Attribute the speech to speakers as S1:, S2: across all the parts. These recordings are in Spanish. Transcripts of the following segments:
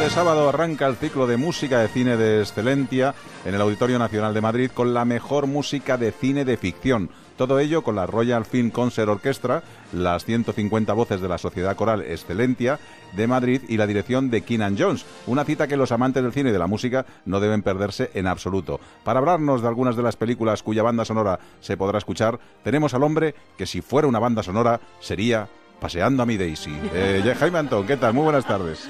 S1: Este sábado arranca el ciclo de música de cine de Excelentia en el Auditorio Nacional de Madrid con la mejor música de cine de ficción. Todo ello con la Royal Film Concert Orchestra, las 150 voces de la Sociedad Coral Excelentia de Madrid y la dirección de Keenan Jones. Una cita que los amantes del cine y de la música no deben perderse en absoluto. Para hablarnos de algunas de las películas cuya banda sonora se podrá escuchar, tenemos al hombre que si fuera una banda sonora sería Paseando a mi Daisy. Eh, Jaime Antón, ¿qué tal? Muy buenas tardes.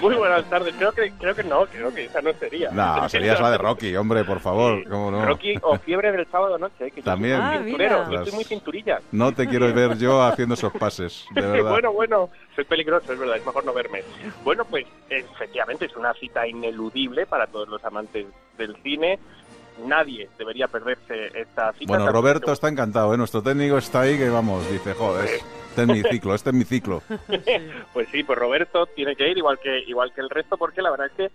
S2: Muy buenas tardes. Creo que, creo que no, creo que esa no sería.
S1: No, sería la de Rocky, hombre, por favor. ¿Cómo no?
S2: Rocky o Fiebre del sábado noche. Que
S1: También.
S2: Yo
S1: Ah,
S2: soy muy cinturero,
S1: mira.
S2: yo soy muy cinturilla.
S1: No te quiero ver yo haciendo esos pases, de verdad.
S2: bueno, bueno, soy peligroso, es verdad, es mejor no verme. Bueno, pues efectivamente es una cita ineludible para todos los amantes del cine. Nadie debería perderse esta cita.
S1: Bueno, Roberto está encantado, ¿eh? Nuestro técnico está ahí que, vamos, dice, joder, este es mi ciclo, este es mi ciclo.
S2: Pues sí, pues Roberto tiene que ir igual que igual que el resto porque la verdad es que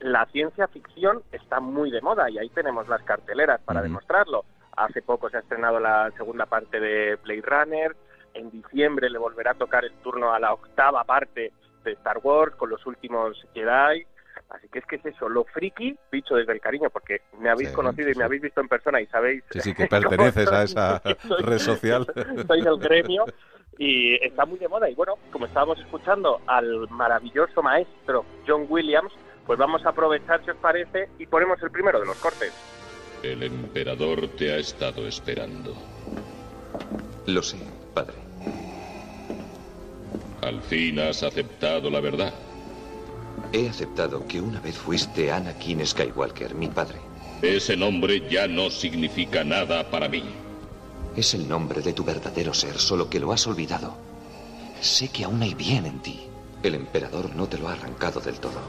S2: la ciencia ficción está muy de moda y ahí tenemos las carteleras para demostrarlo. Hace poco se ha estrenado la segunda parte de Blade Runner, en diciembre le volverá a tocar el turno a la octava parte de Star Wars con los últimos Jedi. Así que es que es eso, lo friki, dicho desde el cariño, porque me habéis
S1: Sí,
S2: conocido y me habéis visto en persona y sabéis
S1: Sí, sí, que perteneces a esa red social.
S2: soy del gremio y está muy de moda. Y bueno, como estábamos escuchando al maravilloso maestro John Williams, pues vamos a aprovechar, si os parece, y ponemos el primero de los cortes.
S3: El emperador te ha estado esperando.
S4: Lo sé, padre.
S3: Al fin has aceptado la verdad.
S4: He aceptado que una vez fuiste Anakin Skywalker, mi padre.
S3: Ese nombre ya no significa nada para mí.
S4: Es el nombre de tu verdadero ser, solo que lo has olvidado. Sé que aún hay bien en ti. El emperador no te lo ha arrancado del todo.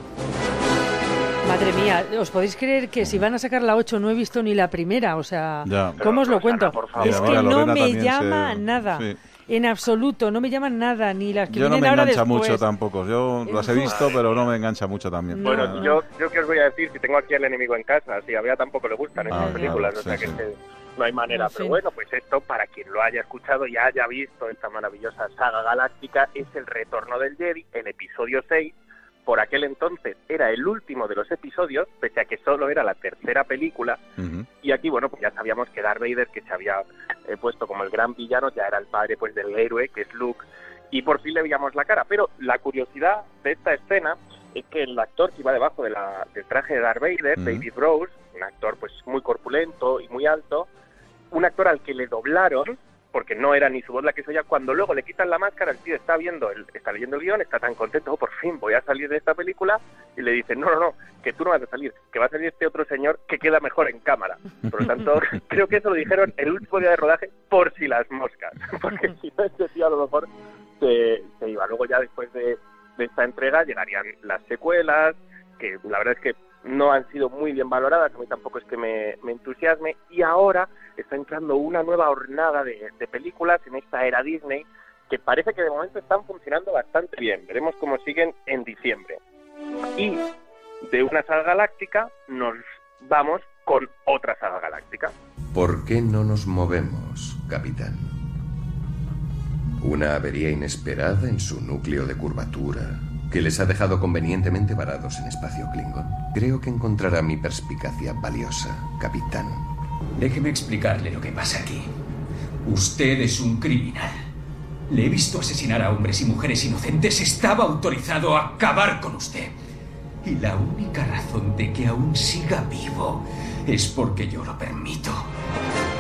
S5: Madre mía, ¿os podéis creer que si van a sacar la 8 no he visto ni la primera? O sea,
S1: Ya.
S5: ¿cómo os lo cuento?
S2: favor.
S5: Es que no me llama
S1: se-
S5: nada.
S1: sí.
S5: En absoluto, no me llaman nada, ni las que
S1: Yo no me engancha
S5: después.
S1: mucho tampoco. Yo las he visto, pero no me engancha mucho también.
S5: No,
S2: Bueno,
S5: no.
S2: yo, yo que os voy a decir, si tengo aquí al enemigo en casa, si a Bea tampoco le gustan
S1: Ah,
S2: estas
S1: claro,
S2: películas, o
S1: sí,
S2: sea que
S1: sí.
S2: que no hay manera.
S5: En
S2: Pero bueno, pues esto, para quien lo haya escuchado y haya visto esta maravillosa saga galáctica, es el retorno del Jedi, el episodio 6. Por aquel entonces era el último de los episodios, pese a que solo era la tercera película, y aquí, bueno, pues ya sabíamos que Darth Vader, que se había eh, puesto como el gran villano, ya era el padre pues del héroe, que es Luke, y por fin le veíamos la cara. Pero la curiosidad de esta escena es que el actor que iba debajo de la- del traje de Darth Vader. David Rose, un actor pues muy corpulento y muy alto, un actor al que le doblaron, porque no era ni su voz la que se oía, cuando luego le quitan la máscara, el tío está viendo, el, está leyendo el guion, está tan contento, "Oh, por fin voy a salir de esta película, y le dicen, no, no, no, que tú no vas a salir, que va a salir este otro señor que queda mejor en cámara. Por lo tanto, creo que eso lo dijeron el último día de rodaje por si las moscas, porque si no, este tío a lo mejor se, se iba. Luego ya después de, de esta entrega llegarían las secuelas, que la verdad es que no han sido muy bien valoradas, a mí tampoco es que me, me entusiasme, y ahora está entrando una nueva hornada de, de películas en esta era Disney que parece que de momento están funcionando bastante bien. Veremos cómo siguen en diciembre. Y de una saga galáctica nos vamos con otra saga galáctica.
S6: ¿Por qué no nos movemos, capitán? Una avería inesperada en su núcleo de curvatura que les ha dejado convenientemente varados en espacio Klingon. Creo que encontrará mi perspicacia valiosa, capitán.
S7: Déjeme explicarle lo que pasa aquí. Usted es un criminal. Le he visto asesinar a hombres y mujeres inocentes. Estaba autorizado a acabar con usted. Y la única razón de que aún siga vivo es porque yo lo permito.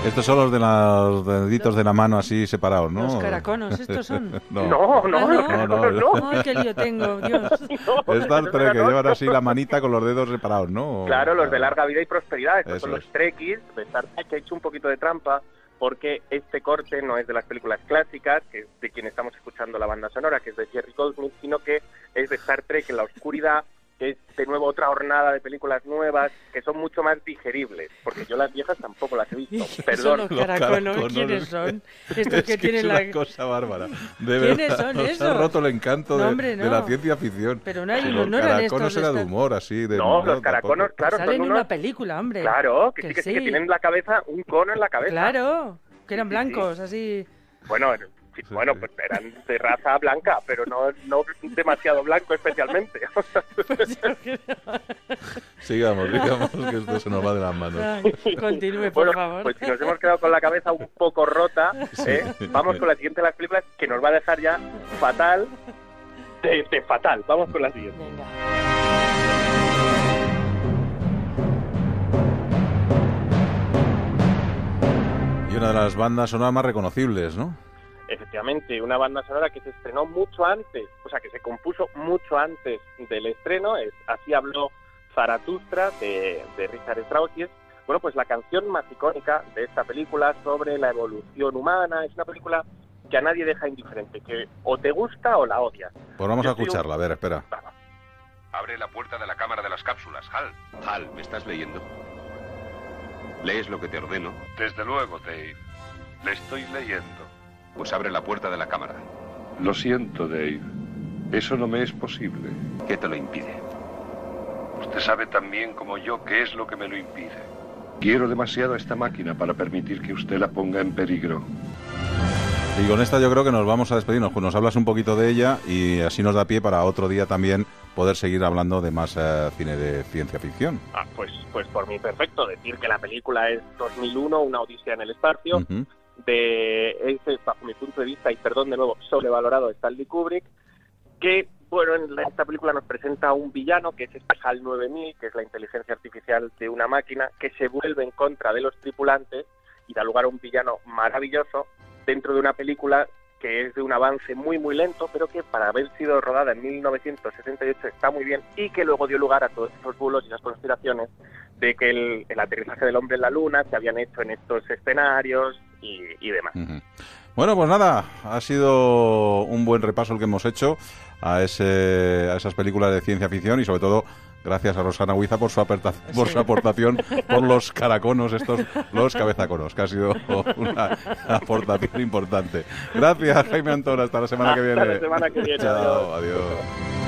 S1: Estos son los de los deditos de la mano así separados, ¿no?
S5: Los caraconos, estos son.
S1: No.
S2: No, no,
S5: Ah,
S2: los
S5: no.
S2: caraconos
S1: No,
S2: no.
S5: Ay, qué lío tengo, Dios.
S2: No,
S1: Es Star
S2: los
S1: Trek, que llevan así la manita con los dedos separados, ¿no?
S2: Claro, los de larga vida y prosperidad. Estos
S1: Eso
S2: son los
S1: es.
S2: Trekkies de Star Trek, que he hecho un poquito de trampa porque este corte no es de las películas clásicas, que es de quien estamos escuchando la banda sonora, que es de Jerry Goldsmith, sino que es de Star Trek en la oscuridad, que es de nuevo otra hornada de películas nuevas que son mucho más digeribles, porque yo las viejas tampoco las he visto. Perdón.
S5: Son los caraconos, ¿quiénes son? Estos
S1: es
S5: que,
S1: que
S5: tienen
S1: es
S5: la...
S1: una cosa bárbara. De
S5: ¿Quiénes
S1: verdad,
S5: son
S1: nos
S5: esos?
S1: ha roto el encanto
S5: No,
S1: de,
S5: hombre,
S1: de la
S5: no.
S1: ciencia ficción.
S5: Pero no hay
S1: Sí,
S5: uno,
S1: los
S5: no eran
S1: caraconos
S5: estos
S1: era de humor, así. De,
S2: No, los
S1: tampoco.
S2: caraconos, claro,
S5: Salen
S2: son
S5: en
S2: unos...
S5: una película, hombre.
S2: Claro, que,
S5: Que
S2: sí, que, sí, que tienen en la cabeza un cono en la cabeza.
S5: Claro, que eran
S2: Sí, sí, sí.
S5: blancos, así.
S2: Bueno, sí,
S1: Sí,
S2: bueno,
S1: sí.
S2: pues eran de raza blanca, pero no, no demasiado blanco especialmente.
S1: Sigamos, digamos que esto se nos va de las manos.
S5: Continúe, por
S2: bueno,
S5: favor.
S2: pues si nos hemos quedado con la cabeza un poco rota, ¿eh? vamos con la siguiente de las películas que nos va a dejar ya fatal, de, de fatal. Vamos con la siguiente.
S5: Venga.
S1: Y una de las bandas sonoras más reconocibles, ¿no?
S2: Efectivamente, una banda sonora que se estrenó mucho antes, o sea, que se compuso mucho antes del estreno, es Así habló Zaratustra de, de Richard Strauss y es, bueno, pues la canción más icónica de esta película sobre la evolución humana. Es una película que a nadie deja indiferente, que o te gusta o la odias.
S1: Pues vamos
S2: Yo
S1: a
S2: soy un-
S1: escucharla, a ver, espera.
S6: Abre la puerta de la cámara de las cápsulas, Hal.
S4: Hal, ¿me estás leyendo? ¿Lees lo que te ordeno?
S8: Desde luego, Dave. Le estoy leyendo.
S4: Pues abre la puerta de la cámara.
S8: Lo siento, Dave. Eso no me es posible.
S4: ¿Qué te lo impide?
S8: Usted sabe tan bien como yo qué es lo que me lo impide. Quiero demasiado a esta máquina para permitir que usted la ponga en peligro.
S1: Y con esta yo creo que nos vamos a despedirnos. Pues nos hablas un poquito de ella y así nos da pie para otro día también poder seguir hablando de más eh, cine de ciencia ficción.
S2: Ah, pues, pues por mí perfecto decir que la película es 2001, una odisea en el espacio. De ese, bajo mi punto de vista, y perdón de nuevo, sobrevalorado Stanley Kubrick, que, bueno, en esta película nos presenta un villano, que es HAL 9000, que es la inteligencia artificial de una máquina, que se vuelve en contra de los tripulantes y da lugar a un villano maravilloso dentro de una película que es de un avance muy muy lento, pero que para haber sido rodada en 1968 está muy bien y que luego dio lugar a todos esos bulos y esas conspiraciones de que el, el aterrizaje del hombre en la luna se habían hecho en estos escenarios y, y demás.
S1: Bueno, pues nada, ha sido un buen repaso el que hemos hecho a, ese, a esas películas de ciencia ficción y sobre todo gracias a Rosana Huiza por su, aperta- por su aportación por los caraconos, estos, los cabezaconos, que ha sido una aportación importante. Gracias, Jaime Antón, hasta la semana que
S2: Hasta
S1: viene.
S2: la semana que viene,
S1: Chao,
S2: adiós.
S1: adiós.